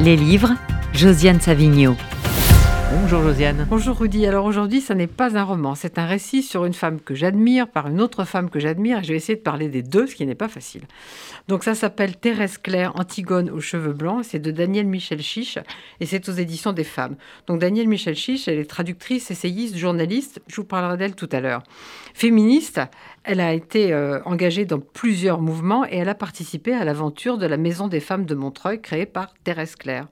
Les livres, Josiane Savigno. Bonjour Josiane. Bonjour Rudy. Alors aujourd'hui, ça n'est pas un roman, c'est un récit sur une femme que j'admire par une autre femme que j'admire. Je vais essayer de parler des deux, ce qui n'est pas facile. Donc ça s'appelle Thérèse Claire, Antigone aux cheveux blancs. C'est de Daniel Michel Chiche et c'est aux éditions des femmes. Donc Daniel Michel Chiche, elle est traductrice, essayiste, journaliste. Je vous parlerai d'elle tout à l'heure. Féministe, elle a été euh, engagée dans plusieurs mouvements et elle a participé à l'aventure de la Maison des femmes de Montreuil créée par Thérèse Claire.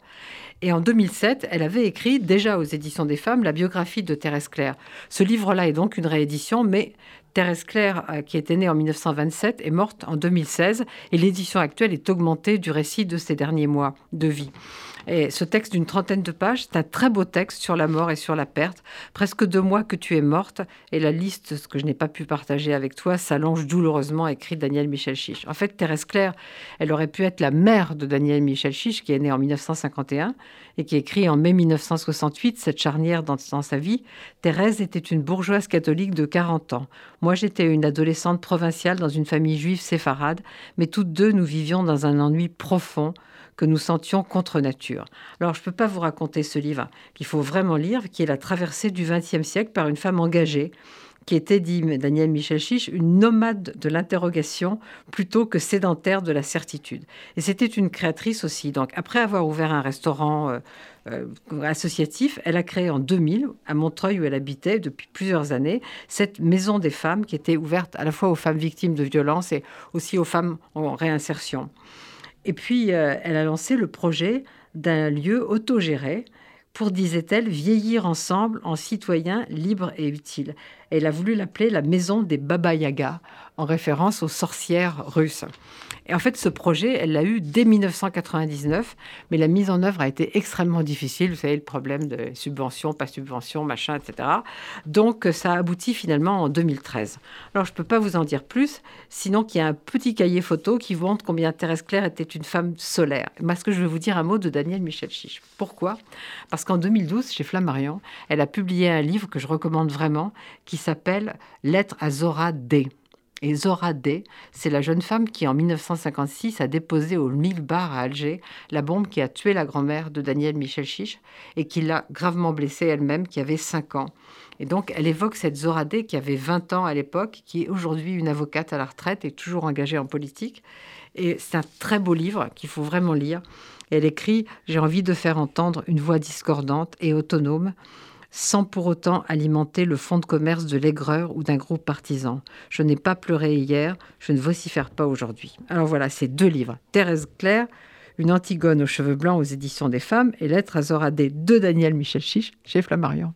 Et en 2007, elle avait écrit, déjà aux éditions des femmes, la biographie de Thérèse Claire. Ce livre-là est donc une réédition, mais Thérèse Claire, euh, qui était née en 1927, est morte en 2016, et l'édition actuelle est augmentée du récit de ses derniers mois de vie. Et ce texte d'une trentaine de pages, c'est un très beau texte sur la mort et sur la perte. Presque deux mois que tu es morte, et la liste, ce que je n'ai pas pu partager avec toi, s'allonge douloureusement, écrit Daniel Michel Chiche. En fait, Thérèse Claire, elle aurait pu être la mère de Daniel Michel Chiche, qui est né en 1951 et qui écrit en mai 1968 cette charnière dans, dans sa vie. Thérèse était une bourgeoise catholique de 40 ans. Moi, j'étais une adolescente provinciale dans une famille juive séfarade, mais toutes deux, nous vivions dans un ennui profond que nous sentions contre nature. Alors, je ne peux pas vous raconter ce livre qu'il faut vraiment lire, qui est la traversée du XXe siècle par une femme engagée qui était, dit Daniel Michel Chiche, une nomade de l'interrogation plutôt que sédentaire de la certitude. Et c'était une créatrice aussi. Donc, après avoir ouvert un restaurant euh, euh, associatif, elle a créé en 2000, à Montreuil où elle habitait depuis plusieurs années, cette maison des femmes qui était ouverte à la fois aux femmes victimes de violences et aussi aux femmes en réinsertion. Et puis, euh, elle a lancé le projet d'un lieu autogéré pour, disait-elle, vieillir ensemble en citoyens libres et utiles. Elle a voulu l'appeler la maison des Baba Yaga, en référence aux sorcières russes. Et en fait, ce projet, elle l'a eu dès 1999, mais la mise en œuvre a été extrêmement difficile. Vous savez, le problème de subvention, pas subvention, machin, etc. Donc, ça a abouti finalement en 2013. Alors, je ne peux pas vous en dire plus, sinon qu'il y a un petit cahier photo qui montre combien Thérèse Claire était une femme solaire. Moi, ce que je vais vous dire un mot de Daniel Michel Chiche. Pourquoi? Parce qu'en 2012, chez Flammarion, elle a publié un livre que je recommande vraiment, qui s'appelle Lettre à Zora D. Et Zora D, c'est la jeune femme qui, en 1956, a déposé au mille bar à Alger la bombe qui a tué la grand-mère de Daniel Michel Chiche et qui l'a gravement blessée elle-même, qui avait 5 ans. Et donc, elle évoque cette Zora D qui avait 20 ans à l'époque, qui est aujourd'hui une avocate à la retraite et toujours engagée en politique. Et c'est un très beau livre qu'il faut vraiment lire. Elle écrit J'ai envie de faire entendre une voix discordante et autonome sans pour autant alimenter le fonds de commerce de l'aigreur ou d'un groupe partisan. Je n'ai pas pleuré hier, je ne vocifère pas aujourd'hui. Alors voilà, ces deux livres. Thérèse Claire, Une Antigone aux cheveux blancs aux éditions des femmes et Lettres à de Daniel Michel Chiche chez Flammarion.